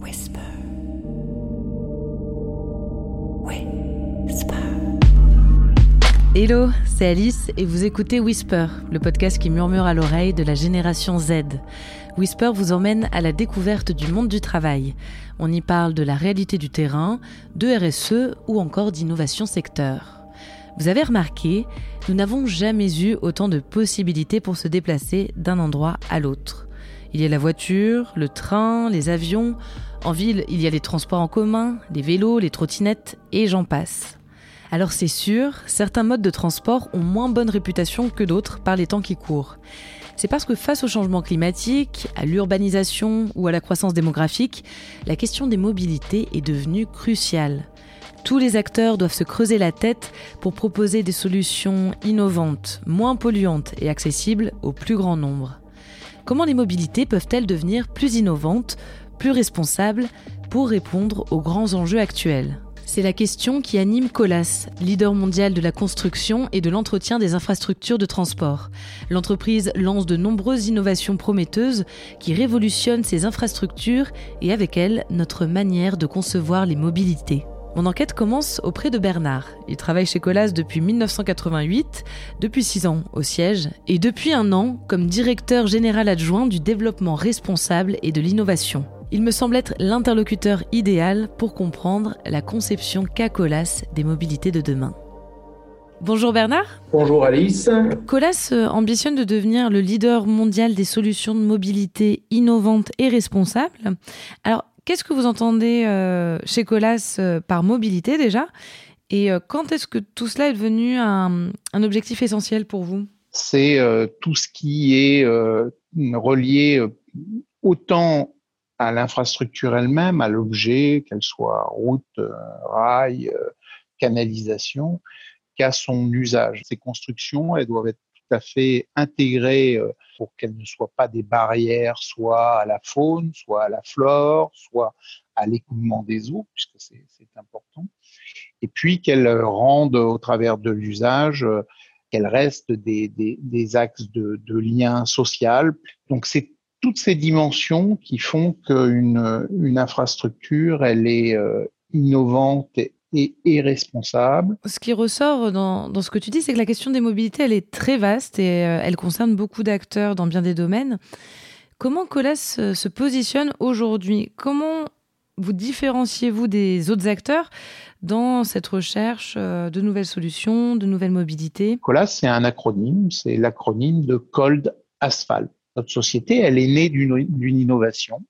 Whisper. Hello, c'est Alice et vous écoutez Whisper, le podcast qui murmure à l'oreille de la génération Z. Whisper vous emmène à la découverte du monde du travail. On y parle de la réalité du terrain, de RSE ou encore d'innovation secteur. Vous avez remarqué, nous n'avons jamais eu autant de possibilités pour se déplacer d'un endroit à l'autre. Il y a la voiture, le train, les avions. En ville, il y a les transports en commun, les vélos, les trottinettes et j'en passe. Alors c'est sûr, certains modes de transport ont moins bonne réputation que d'autres par les temps qui courent. C'est parce que face au changement climatique, à l'urbanisation ou à la croissance démographique, la question des mobilités est devenue cruciale. Tous les acteurs doivent se creuser la tête pour proposer des solutions innovantes, moins polluantes et accessibles au plus grand nombre. Comment les mobilités peuvent-elles devenir plus innovantes, plus responsables pour répondre aux grands enjeux actuels c'est la question qui anime Colas, leader mondial de la construction et de l'entretien des infrastructures de transport. L'entreprise lance de nombreuses innovations prometteuses qui révolutionnent ces infrastructures et avec elles notre manière de concevoir les mobilités. Mon enquête commence auprès de Bernard. Il travaille chez Colas depuis 1988, depuis 6 ans au siège, et depuis un an comme directeur général adjoint du développement responsable et de l'innovation. Il me semble être l'interlocuteur idéal pour comprendre la conception qu'a Colas des mobilités de demain. Bonjour Bernard. Bonjour Alice. Colas euh, ambitionne de devenir le leader mondial des solutions de mobilité innovantes et responsables. Alors, Qu'est-ce que vous entendez euh, chez Colas euh, par mobilité déjà? Et euh, quand est-ce que tout cela est devenu un, objectif essentiel pour vous? C'est tout ce qui est relié autant à l'infrastructure elle-même, à l'objet, qu'elle soit route, rail, canalisation, qu'à son usage. Ces constructions, elles doivent être tout à fait intégrées pour qu'elles ne soient pas des barrières, soit à la faune, soit à la flore, soit à l'écoulement des eaux, puisque c'est important. Et puis qu'elles rendent, au travers de l'usage, qu'elles restent des, des, axes de, de, lien social. Donc c'est toutes ces dimensions qui font qu'une une infrastructure, elle est euh, innovante et, responsable. Ce qui ressort dans, dans, ce que tu dis, c'est que la question des mobilités, elle est très vaste et euh, elle concerne beaucoup d'acteurs dans bien des domaines. Comment Colas euh, se positionne aujourd'hui? Comment vous différenciez-vous des autres acteurs dans cette recherche de nouvelles solutions, de nouvelles mobilités? Colas, c'est un acronyme, c'est l'acronyme de Cold Asphalt. Notre société, elle est née d'une innovation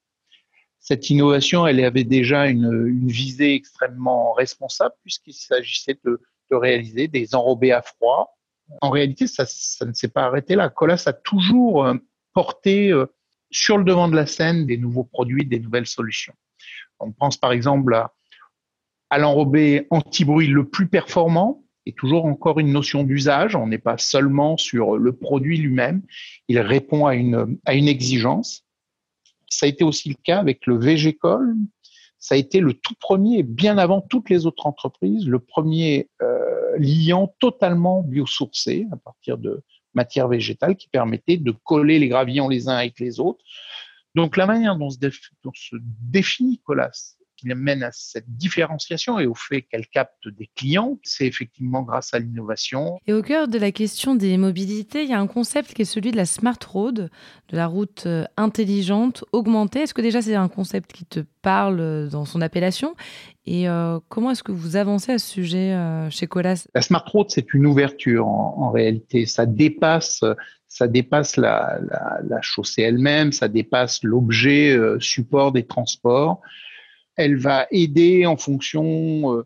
cette innovation, elle avait déjà une, visée extrêmement responsable puisqu'il s'agissait de, réaliser des enrobés à froid. En réalité, ça, ne s'est pas arrêté là. Colas a toujours euh, porté euh, sur le devant de la scène des nouveaux produits, des nouvelles solutions. On pense par exemple à, à l'enrobé anti-bruit le plus performant, et toujours encore une notion d'usage. On n'est pas seulement sur le produit lui-même. Il répond à une, à une exigence. Ça a été aussi le cas avec le VGCOL. Ça a été le tout premier, bien avant toutes les autres entreprises, le premier euh, liant totalement biosourcé à partir de matière végétale qui permettait de coller les gravillons les uns avec les autres. Donc la manière dont se définit Colas qui mène à cette différenciation et au fait qu'elle capte des clients, c'est effectivement grâce à l'innovation. Et au cœur de la question des mobilités, il y a un concept qui est celui de la smart road, de la route euh, intelligente, augmentée. Est-ce que déjà c'est un concept qui te parle euh, dans son appellation? Et euh, comment est-ce que vous avancez à ce sujet chez Colas? La smart road, c'est une ouverture en, réalité. Ça dépasse ça dépasse la, la, la chaussée elle-même, ça dépasse l'objet support des transports elle va aider en fonction euh,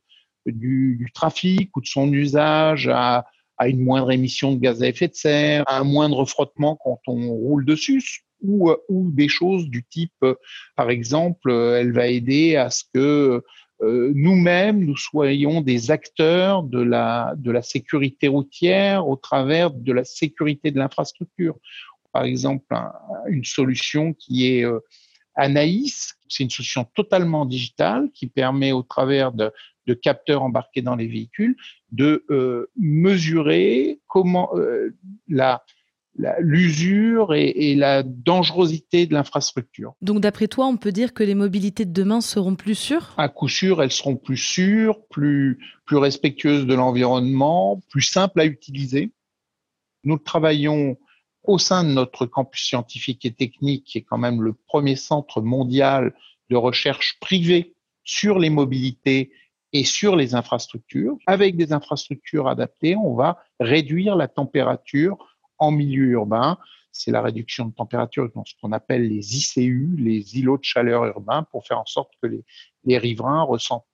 du, trafic ou de son usage à, une moindre émission de gaz à effet de serre, à un moindre frottement quand on roule dessus, ou, euh, des choses du type, euh, par exemple, elle va aider à ce que nous-mêmes, nous soyons des acteurs de la sécurité routière au travers de la sécurité de l'infrastructure. Par exemple, une solution qui est Anaïs, c'est une solution totalement digitale qui permet au travers de, capteurs embarqués dans les véhicules de euh, mesurer comment euh, la, l'usure et, la dangerosité de l'infrastructure. Donc d'après toi, on peut dire que les mobilités de demain seront plus sûres? À coup sûr, elles seront plus sûres, plus, plus respectueuses de l'environnement, plus simples à utiliser. Nous travaillons au sein de notre campus scientifique et technique, qui est quand même le premier centre mondial de recherche privée sur les mobilités et sur les infrastructures. Avec des infrastructures adaptées, on va réduire la température en milieu urbain. C'est la réduction de température dans ce qu'on appelle les ICU, les îlots de chaleur urbains, pour faire en sorte que les, riverains ressentent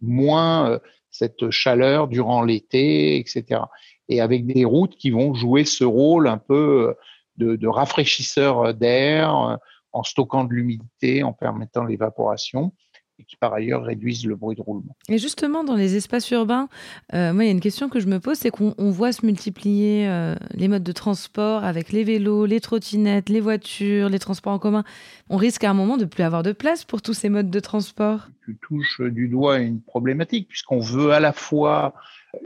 moins euh, cette chaleur durant l'été, etc. Et avec des routes qui vont jouer ce rôle un peu euh, de, rafraîchisseur d'air, euh, en stockant de l'humidité, en permettant l'évaporation et qui par ailleurs réduisent le bruit de roulement. Et justement, dans les espaces urbains, euh, moi, il y a une question que je me pose, c'est qu'on voit se multiplier euh, les modes de transport avec les vélos, les trottinettes, les voitures, les transports en commun. On risque à un moment de plus avoir de place pour tous ces modes de transport. Tu touches du doigt une problématique, puisqu'on veut à la fois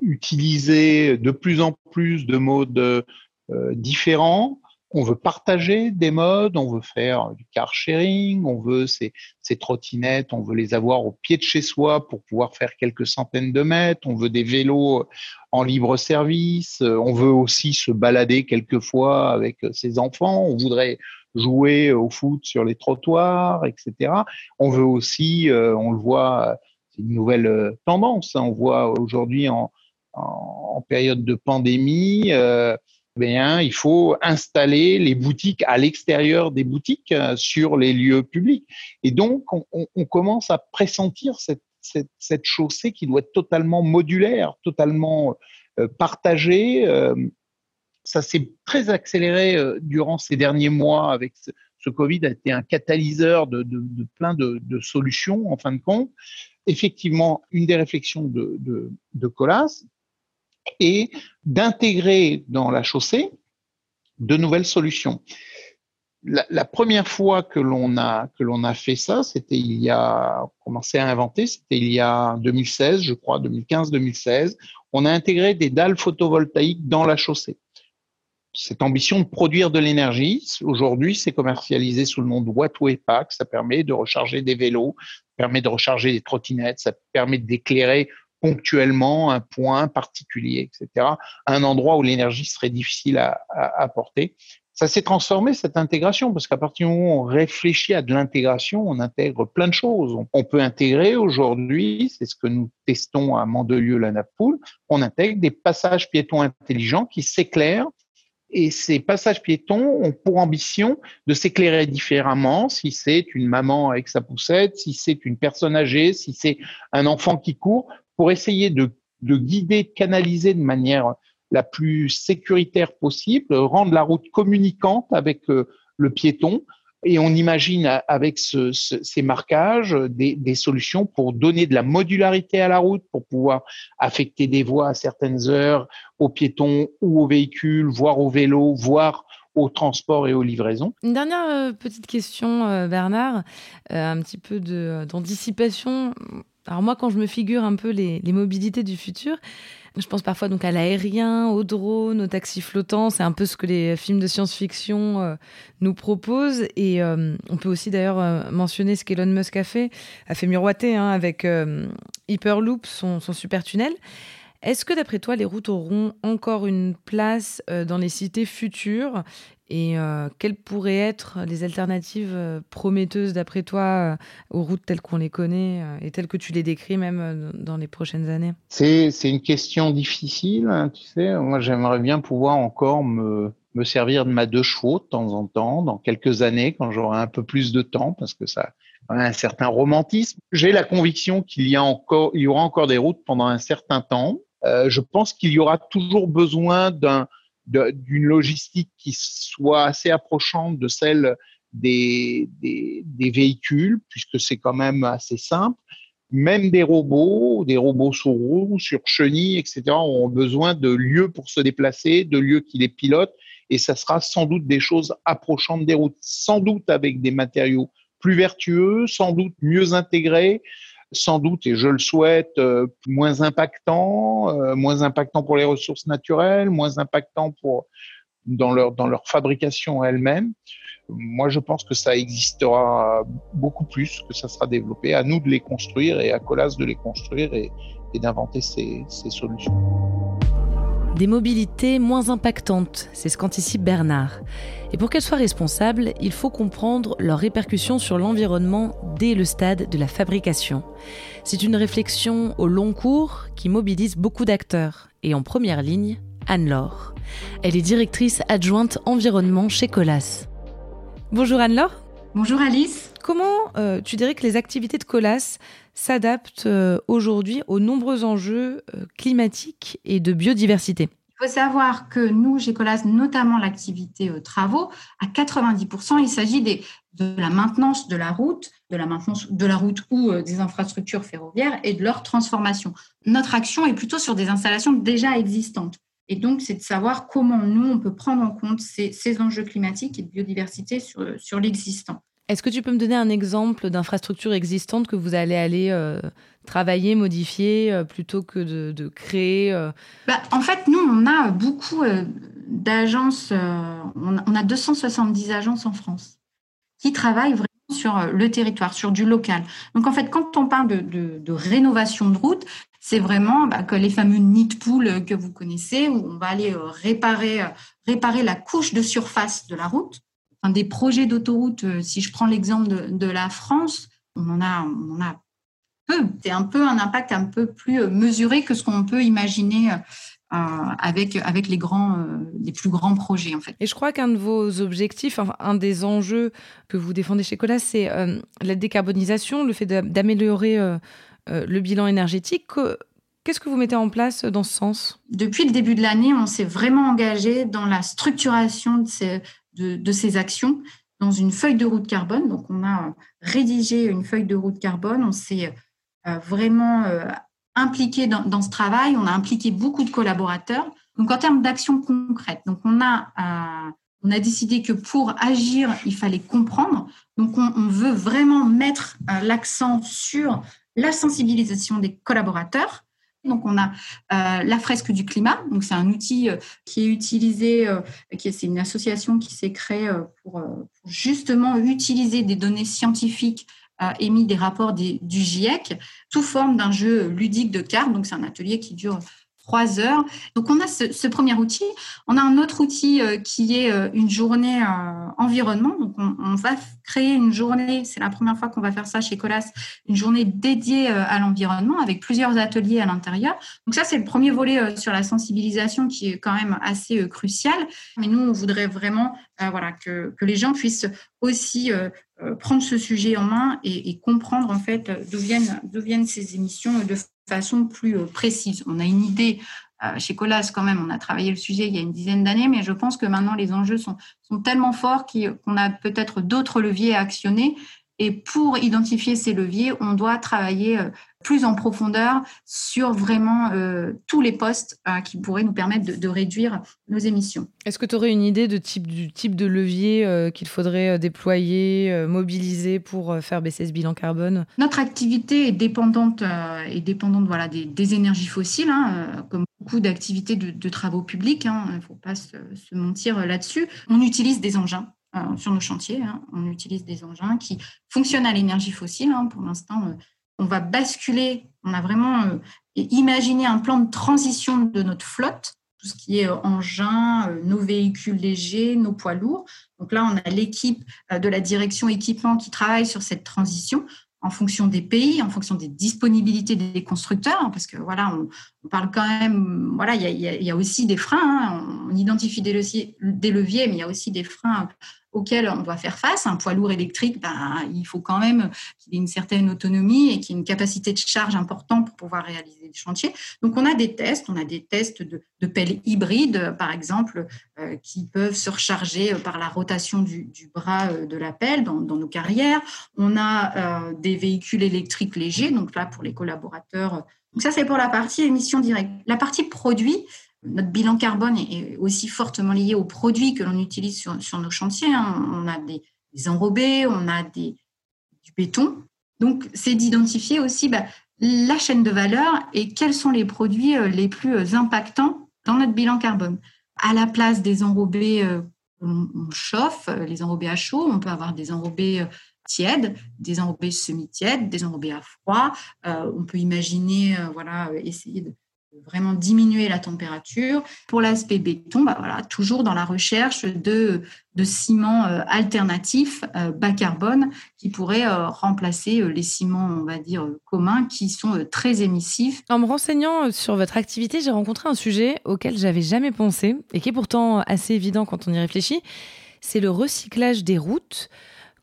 utiliser de plus en plus de modes euh, différents, on veut partager des modes, on veut faire du car sharing, on veut ces, ces, trottinettes, on veut les avoir au pied de chez soi pour pouvoir faire quelques centaines de mètres, on veut des vélos en libre service, on veut aussi se balader quelquefois avec ses enfants, on voudrait jouer au foot sur les trottoirs, etc. On veut aussi, euh, on le voit, c'est une nouvelle tendance, hein, on voit aujourd'hui en, en, période de pandémie, il faut installer les boutiques à l'extérieur des boutiques euh, sur les lieux publics. Et donc, on, commence à pressentir cette, chaussée qui doit être totalement modulaire, totalement euh, partagée. Euh, ça s'est très accéléré durant ces derniers mois avec ce, Covid a été un catalyseur de, plein de, solutions en fin de compte. Effectivement, une des réflexions de, de Colas, et d'intégrer dans la chaussée de nouvelles solutions. La, première fois que l'on a que l'on a fait ça, c'était il y a commencé à inventer, c'était il y a 2016, je crois, 2015-2016. On a intégré des dalles photovoltaïques dans la chaussée. Cette ambition de produire de l'énergie, aujourd'hui, c'est commercialisé sous le nom de Wattway Pack. Ça permet de recharger des vélos, permet de recharger des trottinettes, ça permet d'éclairer ponctuellement un point particulier, etc., un endroit où l'énergie serait difficile à, apporter. Ça s'est transformé, cette intégration, parce qu'à partir du moment où on réfléchit à de l'intégration, on intègre plein de choses. On peut intégrer aujourd'hui, c'est ce que nous testons à Mandelieu-la Napoule, on intègre des passages piétons intelligents qui s'éclairent et ces passages piétons ont pour ambition de s'éclairer différemment si c'est une maman avec sa poussette, si c'est une personne âgée, si c'est un enfant qui court, pour essayer de, guider, de canaliser de manière la plus sécuritaire possible, rendre la route communicante avec euh, le piéton. Et on imagine avec ces marquages des, solutions pour donner de la modularité à la route, pour pouvoir affecter des voies à certaines heures aux piétons ou aux véhicules, voire aux vélos, voire au transport et aux livraisons. Une dernière euh, petite question, euh, Bernard, un petit peu d'anticipation. Alors moi, quand je me figure un peu les, mobilités du futur, je pense parfois donc à l'aérien, aux drones, aux taxis flottants. C'est un peu ce que les films de science-fiction euh, nous proposent. Et euh, on peut aussi d'ailleurs euh, mentionner ce qu'Elon Musk a fait, a fait miroiter hein, avec Hyperloop, son, son super tunnel. Est-ce que d'après toi, les routes auront encore une place dans les cités futures? Et euh, quelles pourraient être les alternatives euh, prometteuses, d'après toi, euh, aux routes telles qu'on les connaît et telles que tu les décris même dans les prochaines années? C'est une question difficile, hein, tu sais. Moi, j'aimerais bien pouvoir encore me, me servir de ma deux chevaux de temps en temps, dans quelques années, quand j'aurai un peu plus de temps, parce que ça a un certain romantisme. J'ai la conviction qu'il y, y aura encore des routes pendant un certain temps. je pense qu'il y aura toujours besoin d'un d'une logistique qui soit assez approchante de celle des, des, véhicules, puisque c'est quand même assez simple. Même des robots, des robots sur roues, sur chenilles, etc., ont besoin de lieux pour se déplacer, de lieux qui les pilotent, et ça sera sans doute des choses approchantes des routes, sans doute avec des matériaux plus vertueux, sans doute mieux intégrés, sans doute, et je le souhaite, euh, moins impactant, euh, moins impactant pour les ressources naturelles, moins impactant pour dans leur, dans leur fabrication elle-même. Moi, je pense que ça existera beaucoup plus, que ça sera développé. À nous de les construire et à Colas de les construire et, d'inventer ces, ces solutions. Des mobilités moins impactantes, c'est ce qu'anticipe Bernard. Et pour qu'elles soient responsables, il faut comprendre leurs répercussions sur l'environnement dès le stade de la fabrication. C'est une réflexion au long cours qui mobilise beaucoup d'acteurs. Et en première ligne, Anne-Laure. Elle est directrice adjointe environnement chez Colas. Bonjour Anne-Laure. Bonjour Alice. Comment euh, tu dirais que les activités de Colas s'adaptent euh, aujourd'hui aux nombreux enjeux euh, climatiques et de biodiversité il faut savoir que nous, chez notamment l'activité travaux, à 90%, il s'agit de la maintenance de la route, de la maintenance de la route ou des infrastructures ferroviaires et de leur transformation. Notre action est plutôt sur des installations déjà existantes. Et donc, c'est de savoir comment nous, on peut prendre en compte ces, enjeux climatiques et de biodiversité sur, sur l'existant. Est-ce que tu peux me donner un exemple d'infrastructure existante que vous allez aller euh, travailler, modifier, euh, plutôt que de, créer euh? bah, En fait, nous, on a beaucoup d'agences, on, a 270 agences en France qui travaillent vraiment sur le territoire, sur du local. Donc, en fait, quand on parle de, rénovation de route, c'est vraiment bah, les fameux nid pool que vous connaissez, où on va aller réparer la couche de surface de la route. Enfin, des projets d'autoroute, euh, si je prends l'exemple de, la France, on en a, on a peu. C'est un peu un impact un peu plus mesuré que ce qu'on peut imaginer avec, avec les, grands, les plus grands projets. En fait. Et je crois qu'un de vos objectifs, un des enjeux que vous défendez chez Colas, c'est la décarbonisation, le fait d'améliorer euh, le bilan énergétique. Qu'est-ce que vous mettez en place dans ce sens? Depuis le début de l'année, on s'est vraiment engagé dans la structuration de ces, de, ces, actions dans une feuille de route carbone. Donc, on a rédigé une feuille de route carbone. On s'est euh, vraiment euh, impliqué dans, ce travail. On a impliqué beaucoup de collaborateurs. Donc, en termes d'actions concrètes, donc on a, on a décidé que pour agir, il fallait comprendre. Donc, on, on veut vraiment mettre l'accent sur la sensibilisation des collaborateurs. Donc, on a euh, la fresque du climat. Donc, c'est un outil euh, qui est utilisé, euh, c'est une association qui s'est créée pour, justement utiliser des données scientifiques émises des rapports du GIEC sous forme d'un jeu ludique de cartes. Donc, c'est un atelier qui dure trois heures. Donc, on a ce, premier outil. On a un autre outil euh, qui est euh, une journée euh, environnement. Donc, on, va créer une journée, c'est la première fois qu'on va faire ça chez Colas, une journée dédiée à l'environnement avec plusieurs ateliers à l'intérieur. Donc, ça, c'est le premier volet sur la sensibilisation qui est quand même assez crucial. Mais nous, on voudrait vraiment voilà, que, que, les gens puissent aussi prendre ce sujet en main et, et comprendre en fait d'où viennent, d'où viennent ces émissions de façon plus euh, précise. On a une idée euh, chez Colas quand même, on a travaillé le sujet il y a une dizaine d'années, mais je pense que maintenant les enjeux sont, sont tellement forts qu'on a peut-être d'autres leviers à actionner. Et pour identifier ces leviers, on doit travailler euh, plus en profondeur sur vraiment euh, tous les postes euh, qui pourraient nous permettre de, réduire nos émissions. Est-ce que tu aurais une idée de type, du type de levier euh, qu'il faudrait déployer, mobiliser pour faire baisser ce bilan carbone? Notre activité est dépendante, est dépendante voilà, des, énergies fossiles, hein, comme beaucoup d'activités de, travaux publics. Hein, il ne faut pas se, mentir là-dessus. On utilise des engins sur nos chantiers. Hein. on utilise des engins qui fonctionnent à l'énergie fossile. pour l'instant, on va basculer, on a vraiment euh, imaginé un plan de transition de notre flotte, tout ce qui est euh, engins, euh, nos véhicules légers, nos poids lourds. Donc là, on a l'équipe de la direction équipement qui travaille sur cette transition en fonction des pays, en fonction des disponibilités des constructeurs, hein, parce que voilà, on, parle quand même, voilà, il y a, aussi des freins. Hein. on identifie des leviers, mais il y a aussi des freins auquel on doit faire face. Un poids lourd électrique, ben, il faut quand même qu'il ait une certaine autonomie et qu'il ait une capacité de charge importante pour pouvoir réaliser le chantier. Donc, on a des tests. On a des tests de, pelles hybrides, par exemple, euh, qui peuvent se recharger par la rotation du, bras euh, de la pelle dans, nos carrières. On a euh, des véhicules électriques légers. Donc là, pour les collaborateurs. Donc ça, c'est pour la partie émission directe. La partie produit, notre bilan carbone est aussi fortement lié aux produits que l'on utilise sur, nos chantiers. Hein. On a des, enrobés, on a du béton. Donc, c'est d'identifier aussi bah, la chaîne de valeur et quels sont les produits euh, les plus euh, impactants dans notre bilan carbone. à la place des enrobés on, chauffe, les enrobés à chaud, on peut avoir des enrobés tièdes, des enrobés semi-tièdes, des enrobés à froid. on peut imaginer, voilà, essayer de vraiment diminuer la température. Pour l'aspect béton, bah voilà, toujours dans la recherche de, de ciments euh, alternatifs euh, bas carbone qui pourraient euh, remplacer les ciments, on va dire, communs qui sont très émissifs. En me renseignant sur votre activité, j'ai rencontré un sujet auquel j'avais jamais pensé et qui est pourtant assez évident quand on y réfléchit. C'est le recyclage des routes.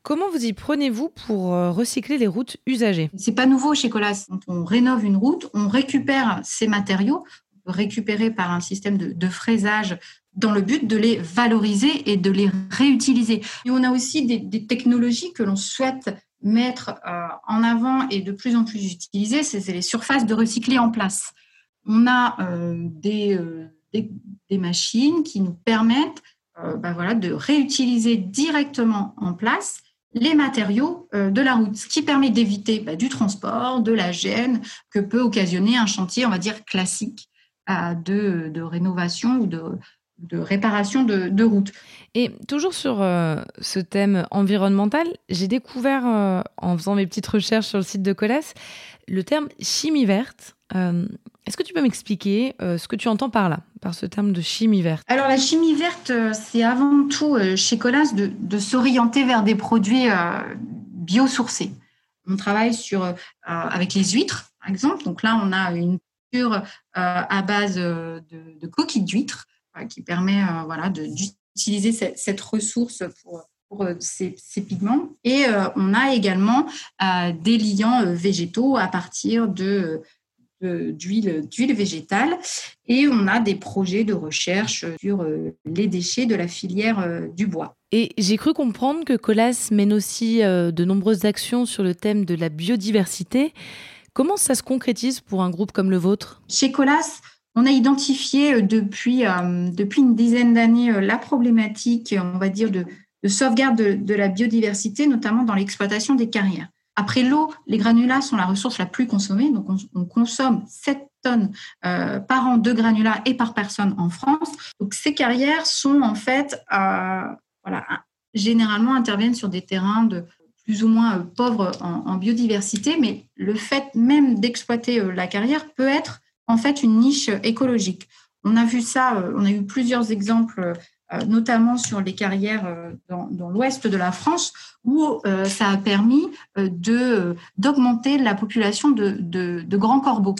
Comment vous y prenez-vous pour euh, recycler les routes usagées? C'est pas nouveau chez Colas. Quand on rénove une route, on récupère ces matériaux, récupérés par un système de, fraisage dans le but de les valoriser et de les réutiliser. Et on a aussi des, technologies que l'on souhaite mettre euh, en avant et de plus en plus utiliser, c'est les surfaces de recycler en place. On a euh, des, machines qui nous permettent ben voilà, de réutiliser directement en place les matériaux euh, de la route, ce qui permet d'éviter bah, du transport, de la gêne que peut occasionner un chantier, on va dire, classique euh, de, rénovation ou de, réparation de, route. Et toujours sur euh, ce thème environnemental, j'ai découvert en faisant mes petites recherches sur le site de Colas le terme chimie verte. Est-ce que tu peux m'expliquer ce que tu entends par là, ce terme de chimie verte Alors la chimie verte, euh, c'est avant tout euh, chez Colas de, s'orienter vers des produits biosourcés. On travaille sur, avec les huîtres, par exemple. Donc là, on a une pure à base de, coquilles d'huîtres qui permet voilà, d'utiliser cette, ressource pour, ces, pigments. Et on a également des liants végétaux à partir de d'huile d'huile végétale et on a des projets de recherche sur euh, les déchets de la filière euh, du bois. Et j'ai cru comprendre que Colas mène aussi euh, de nombreuses actions sur le thème de la biodiversité. Comment ça se concrétise pour un groupe comme le vôtre? Chez Colas, on a identifié depuis, depuis une dizaine d'années la problématique, on va dire, de, sauvegarde de la biodiversité, notamment dans l'exploitation des carrières. Après l'eau, les granulats sont la ressource la plus consommée. Donc, on, consomme 7 tonnes euh, par an de granulats et par personne en France. Donc, ces carrières sont en fait, euh, voilà, généralement interviennent sur des terrains de plus ou moins euh, pauvres en, en, biodiversité, mais le fait même d'exploiter la carrière peut être en fait une niche écologique. On a vu ça, on a eu plusieurs exemples notamment sur les carrières euh, dans, l'ouest de la France, où euh, ça a permis d'augmenter la population de, grands corbeaux.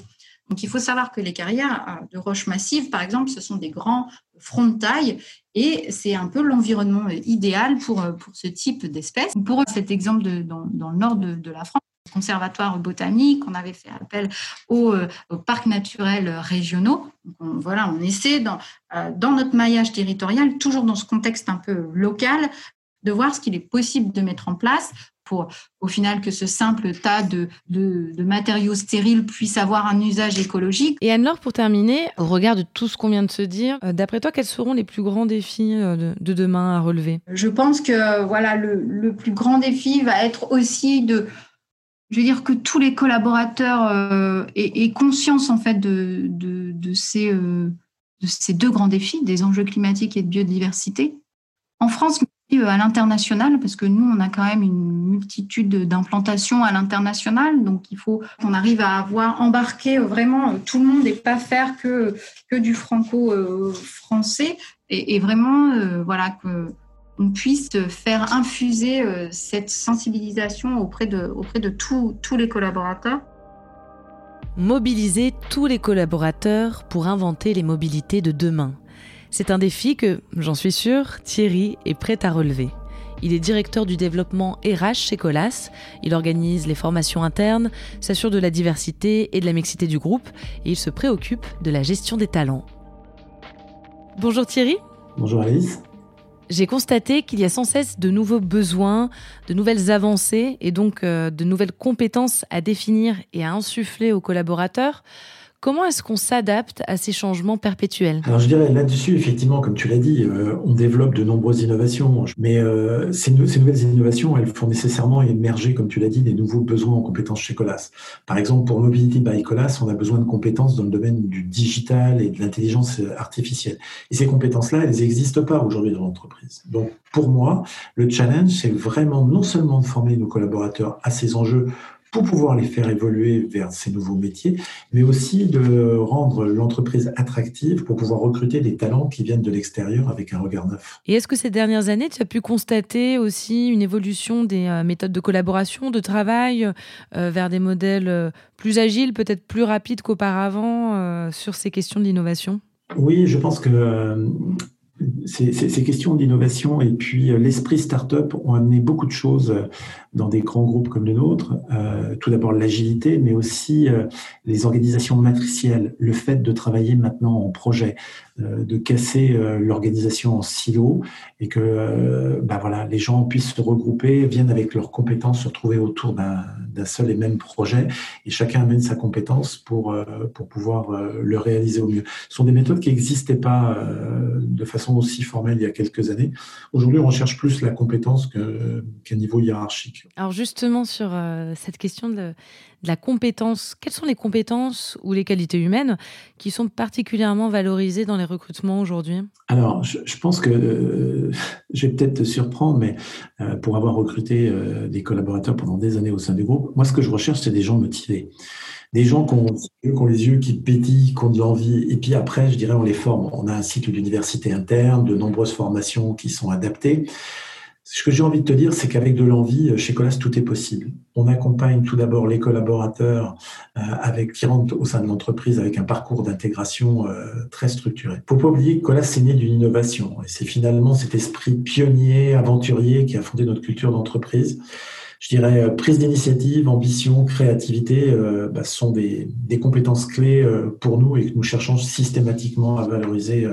Donc il faut savoir que les carrières de roches massives, par exemple, ce sont des grands fronts de taille et c'est un peu l'environnement idéal pour, pour ce type d'espèces. Pour cet exemple dans, dans, le nord de, de la France, conservatoire botanique, on avait fait appel aux, euh, parcs naturels régionaux. on, voilà, on essaie dans, euh, dans notre maillage territorial, toujours dans ce contexte un peu local, de voir ce qu'il est possible de mettre en place pour au final que ce simple tas de, de, matériaux stériles puisse avoir un usage écologique. Et Anne-Laure, pour terminer, au regard de tout ce qu'on vient de se dire, euh, d'après toi, quels seront les plus grands défis de, de demain à relever? Je pense que voilà le, le, plus grand défi va être aussi de, je veux dire que tous les collaborateurs euh, aient, conscience en fait de, de, ces, euh, de ces deux grands défis, des enjeux climatiques et de biodiversité. En France, mais euh, à l'international, parce que nous, on a quand même une multitude d'implantations à l'international, donc il faut qu'on arrive à avoir embarqué vraiment tout le monde et pas faire que, du franco-français, et, vraiment, voilà, que on puisse faire infuser euh, cette sensibilisation auprès de, auprès de tous les collaborateurs. Mobiliser tous les collaborateurs pour inventer les mobilités de demain. C'est un défi que, j'en suis sûre, Thierry est prêt à relever. Il est directeur du développement RH chez Colas. Il organise les formations internes, s'assure de la diversité et de la mixité du groupe et il se préoccupe de la gestion des talents. Bonjour Thierry. Bonjour Alice j'ai constaté qu'il y a sans cesse de nouveaux besoins, de nouvelles avancées et donc euh, de nouvelles compétences à définir et à insuffler aux collaborateurs. Comment est-ce qu'on s'adapte à ces changements perpétuels? Alors je dirais là-dessus, effectivement, comme tu l'as dit, euh, on développe de nombreuses innovations, mais euh, ces, nouvelles innovations, elles font nécessairement émerger, comme tu l'as dit, des nouveaux besoins en compétences chez Colas. Par exemple, pour Mobility by Colas, on a besoin de compétences dans le domaine du digital et de l'intelligence artificielle. Et ces compétences-là, elles n'existent pas aujourd'hui dans l'entreprise. Donc pour moi, le challenge, c'est vraiment non seulement de former nos collaborateurs à ces enjeux pour pouvoir les faire évoluer vers ces nouveaux métiers, mais aussi de rendre l'entreprise attractive pour pouvoir recruter des talents qui viennent de l'extérieur avec un regard neuf. Et est-ce que ces dernières années, tu as pu constater aussi une évolution des euh, méthodes de collaboration, de travail, euh, vers des modèles euh, plus agiles, peut-être plus rapides qu'auparavant sur ces questions de l'innovation oui, je pense que ces, questions d'innovation et puis euh, l'esprit start-up ont amené beaucoup de choses euh, dans des grands groupes comme le nôtre. Euh, tout d'abord l'agilité, mais aussi les organisations matricielles, le fait de travailler maintenant en projet, de casser l'organisation en silos et que bah voilà, les gens puissent se regrouper, viennent avec leurs compétences, se retrouver autour d'un seul et même projet et chacun amène sa compétence pour, pour pouvoir le réaliser au mieux. Ce sont des méthodes qui n'existaient pas de façon aussi formelle il y a quelques années. Aujourd'hui, on recherche plus la compétence qu'un niveau hiérarchique. Alors justement sur euh, cette question de, la compétence, quelles sont les compétences ou les qualités humaines qui sont particulièrement valorisées dans les recrutements aujourd'hui? Alors je, pense que euh, je vais peut-être te surprendre, mais euh, pour avoir recruté des collaborateurs pendant des années au sein du groupe, moi ce que je recherche c'est des gens motivés. Des gens qui ont, qui ont, les yeux qui pétillent, qui ont de l'envie. Et puis après, je dirais, on les forme. On a un cycle d'université interne, de nombreuses formations qui sont adaptées. Ce que j'ai envie de te dire, c'est qu'avec de l'envie, euh, chez Colas, tout est possible. On accompagne tout d'abord les collaborateurs euh, avec, qui rentrent au sein de l'entreprise avec un parcours d'intégration euh, très structuré. Faut pas oublier que Colas est né d'une innovation. Et c'est finalement cet esprit pionnier, aventurier qui a fondé notre culture d'entreprise. Je dirais prise d'initiative, ambition, créativité, bah, sont des, des, compétences clés pour nous et que nous cherchons systématiquement à valoriser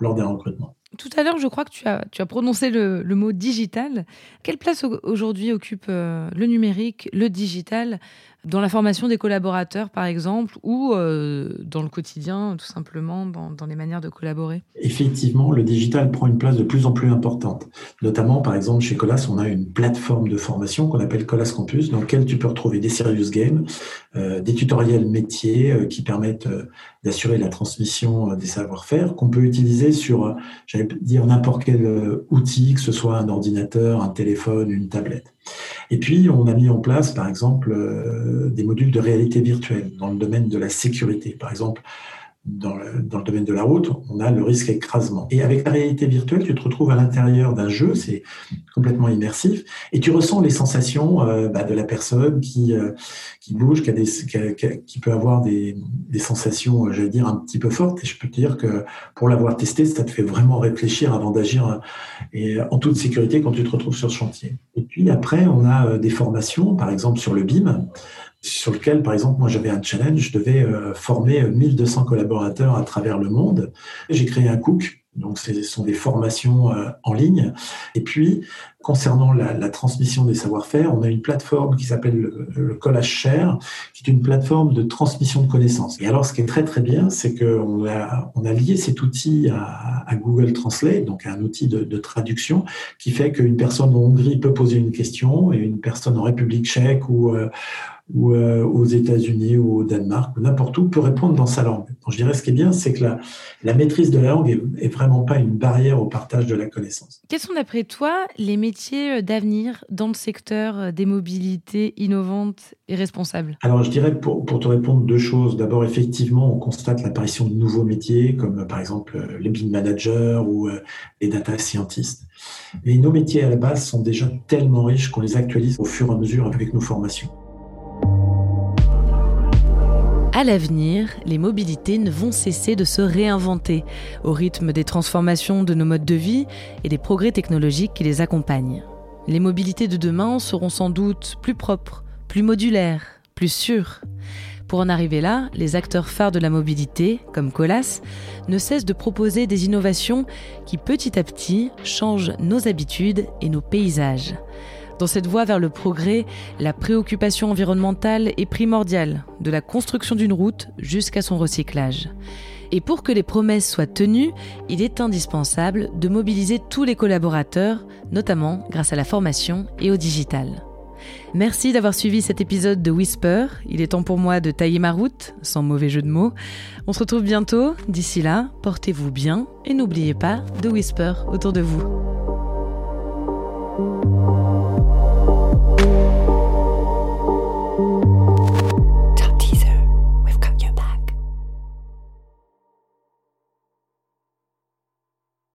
lors des recrutements. Tout à l'heure, je crois que tu as, prononcé le, mot digital. Quelle place aujourd'hui occupe euh, le numérique, le digital dans la formation des collaborateurs, par exemple, ou euh, dans le quotidien, tout simplement, dans, les manières de collaborer? Effectivement, le digital prend une place de plus en plus importante. Notamment, par exemple, chez Colas, on a une plateforme de formation qu'on appelle Colas Campus, dans laquelle tu peux retrouver des serious games, euh, des tutoriels métiers euh, qui permettent d'assurer la transmission des savoir-faire, qu'on peut utiliser sur, j'allais dire, n'importe quel outil, que ce soit un ordinateur, un téléphone, une tablette. Et puis, on a mis en place, par exemple, euh, des modules de réalité virtuelle dans le domaine de la sécurité. Par exemple, dans le, le, domaine de la route, on a le risque écrasement. Et avec la réalité virtuelle, tu te retrouves à l'intérieur d'un jeu, c'est complètement immersif, et tu ressens les sensations euh, bah, de la personne qui, euh, qui bouge, qui, peut avoir des, des sensations, euh, j'allais dire, un petit peu fortes. Et je peux te dire que pour l'avoir testé, ça te fait vraiment réfléchir avant d'agir et en toute sécurité quand tu te retrouves sur ce chantier. Et puis après, on a des formations, par exemple sur le BIM sur lequel, par exemple, moi j'avais un challenge, je devais euh, former 1200 collaborateurs à travers le monde. J'ai créé un Cook, donc ce sont des formations euh, en ligne. Et puis, concernant la, transmission des savoir-faire, on a une plateforme qui s'appelle le, Collage Share, qui est une plateforme de transmission de connaissances. Et alors, ce qui est très très bien, c'est qu'on a, on a lié cet outil à, Google Translate, donc un outil de, traduction, qui fait qu'une personne en Hongrie peut poser une question et une personne en République tchèque ou euh, ou euh, aux États-Unis ou au Danemark ou n'importe où peut répondre dans sa langue. Donc, je dirais ce qui est bien, c'est que la, la, maîtrise de la langue est, est, vraiment pas une barrière au partage de la connaissance. Quels sont d'après toi les métiers euh, d'avenir dans le secteur euh, des mobilités innovantes et responsables? Alors je dirais pour, pour te répondre deux choses. D'abord, effectivement, on constate l'apparition de nouveaux métiers comme par exemple les BIM managers ou les data scientists. Mais nos métiers à la base sont déjà tellement riches qu'on les actualise au fur et à mesure avec nos formations. À l'avenir, les mobilités ne vont cesser de se réinventer au rythme des transformations de nos modes de vie et des progrès technologiques qui les accompagnent. Les mobilités de demain seront sans doute plus propres, plus modulaires, plus sûres. Pour en arriver là, les acteurs phares de la mobilité, comme Colas, ne cessent de proposer des innovations qui petit à petit changent nos habitudes et nos paysages. Dans cette voie vers le progrès, la préoccupation environnementale est primordiale, de la construction d'une route jusqu'à son recyclage. Et pour que les promesses soient tenues, il est indispensable de mobiliser tous les collaborateurs, notamment grâce à la formation et au digital. Merci d'avoir suivi cet épisode de Whisper. Il est temps pour moi de tailler ma route, sans mauvais jeu de mots. On se retrouve bientôt. D'ici là, portez-vous bien et n'oubliez pas de Whisper autour de vous.